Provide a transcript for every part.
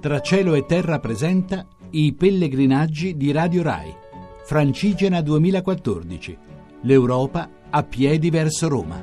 Tra cielo e terra presenta i pellegrinaggi di Radio Rai. Francigena 2014. L'Europa a piedi verso Roma.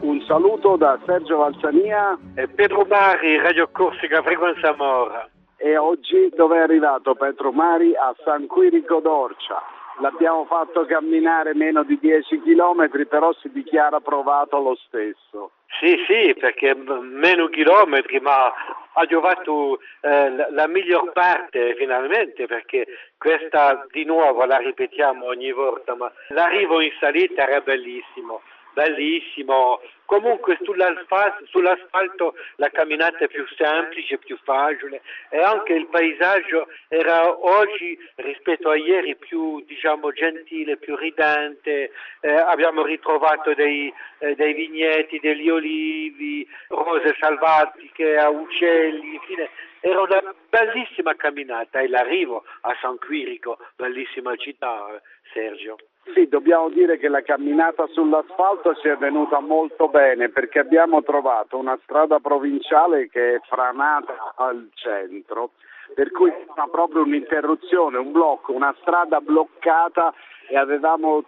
Un saluto da Sergio Valsania e Pedro Mari, Radio Corsica Frequenza Mora. E oggi dove è arrivato Pedro Mari? A San Quirico d'Orcia. L'abbiamo fatto camminare meno di 10 km, però si dichiara provato lo stesso. Sì, sì, perché meno chilometri, ma ha giovato eh, la miglior parte finalmente, perché questa di nuovo la ripetiamo ogni volta, ma l'arrivo in salita era bellissimo bellissimo. Comunque sull'asfalto, la camminata è più semplice, più facile e anche il paesaggio era oggi rispetto a ieri più diciamo, gentile, più ridente. Eh, abbiamo ritrovato dei, eh, dei, vigneti, degli olivi, rose salvatiche, uccelli, infine era una bellissima camminata e l'arrivo a San Quirico, bellissima città, eh, Sergio. Sì, dobbiamo dire che la camminata sull'asfalto ci è venuta molto bene perché abbiamo trovato una strada provinciale che è franata al centro, per cui era proprio un'interruzione, un blocco, una strada bloccata e avevamo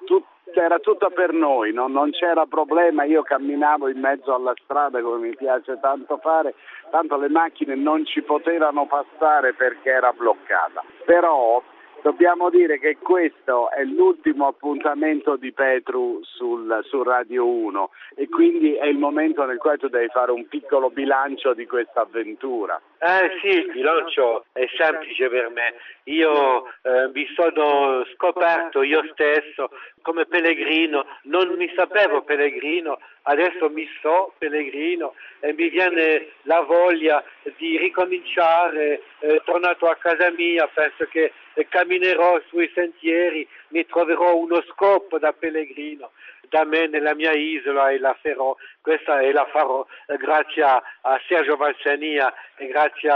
tutto era tutta per noi, no? non c'era problema, io camminavo in mezzo alla strada come mi piace tanto fare, tanto le macchine non ci potevano passare perché era bloccata. Però Dobbiamo dire che questo è l'ultimo appuntamento di Petru sul, su Radio 1 e quindi è il momento nel quale tu devi fare un piccolo bilancio di questa avventura. Eh sì, il bilancio è semplice per me. Io eh, mi sono scoperto io stesso come pellegrino, non mi sapevo pellegrino, adesso mi so pellegrino e mi viene la voglia di ricominciare, eh, tornato a casa mia, penso che camminerò sui sentieri, mi troverò uno scopo da pellegrino da me nella mia isola e la farò, questa e la farò eh, grazie a, a Sergio Valsania e grazie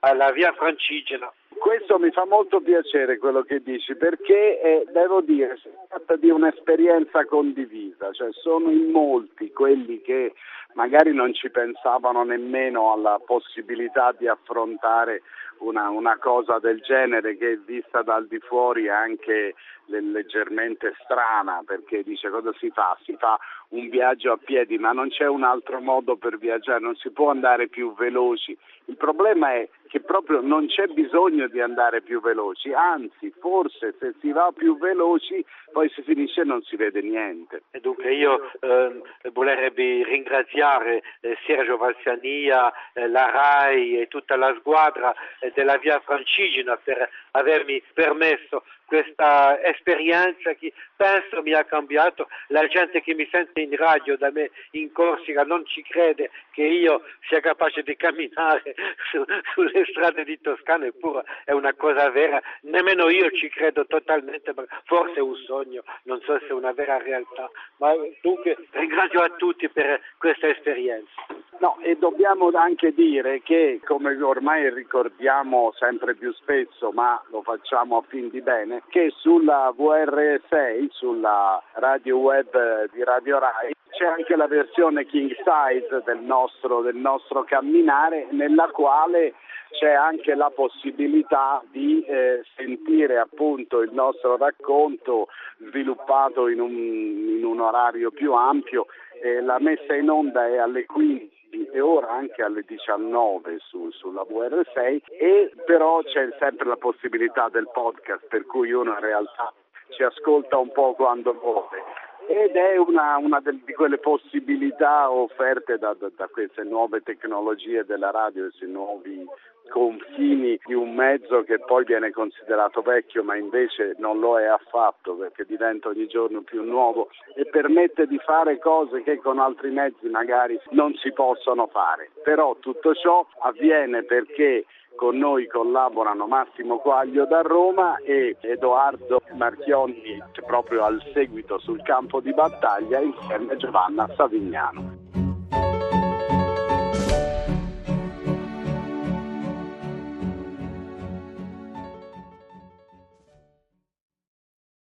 alla via Francigena. Questo mi fa molto piacere quello che dici perché eh, devo dire si tratta di un'esperienza condivisa, cioè sono in molti quelli che magari non ci pensavano nemmeno alla possibilità di affrontare una, una, cosa del genere che vista dal di fuori è anche leggermente strana perché dice cosa si fa? Si fa un viaggio a piedi ma non c'è un altro modo per viaggiare, non si può andare più veloci. Il problema è che proprio non c'è bisogno di andare più veloci, anzi forse se si va più veloci poi si finisce e non si vede niente. E dunque io eh, volerebbe ringraziare eh, Sergio Valsania, eh, la RAI e tutta la squadra eh, della via Francigena per avermi permesso questa esperienza che penso mi ha cambiato. La gente che mi sente in radio da me in Corsica non ci crede che io sia capace di camminare su, sulle strade di Toscana, eppure è una cosa vera. Nemmeno io ci credo totalmente, forse è un sogno, non so se è una vera realtà. Ma dunque ringrazio a tutti per questa esperienza. No, e dobbiamo anche dire che, come ormai ricordiamo sempre più spesso, ma lo facciamo a fin di bene, che sulla VR6, sulla radio web di Radio Rai, c'è anche la versione king size del nostro, del nostro camminare, nella quale c'è anche la possibilità di eh, sentire appunto il nostro racconto sviluppato in un, in un orario più ampio. Eh, la messa in onda è alle 15 e ora anche alle 19 su, sulla VR6 e però c'è sempre la possibilità del podcast per cui uno in realtà ci ascolta un po' quando vuole. Ed è una, una di quelle possibilità offerte da, da, da, queste nuove tecnologie della radio, questi nuovi confini di un mezzo che poi viene considerato vecchio ma invece non lo è affatto perché diventa ogni giorno più nuovo e permette di fare cose che con altri mezzi magari non si possono fare. Però tutto ciò avviene perché con noi collaborano Massimo Quaglio da Roma e Edoardo Marchionni proprio al seguito sul campo di battaglia insieme a Giovanna Savignano.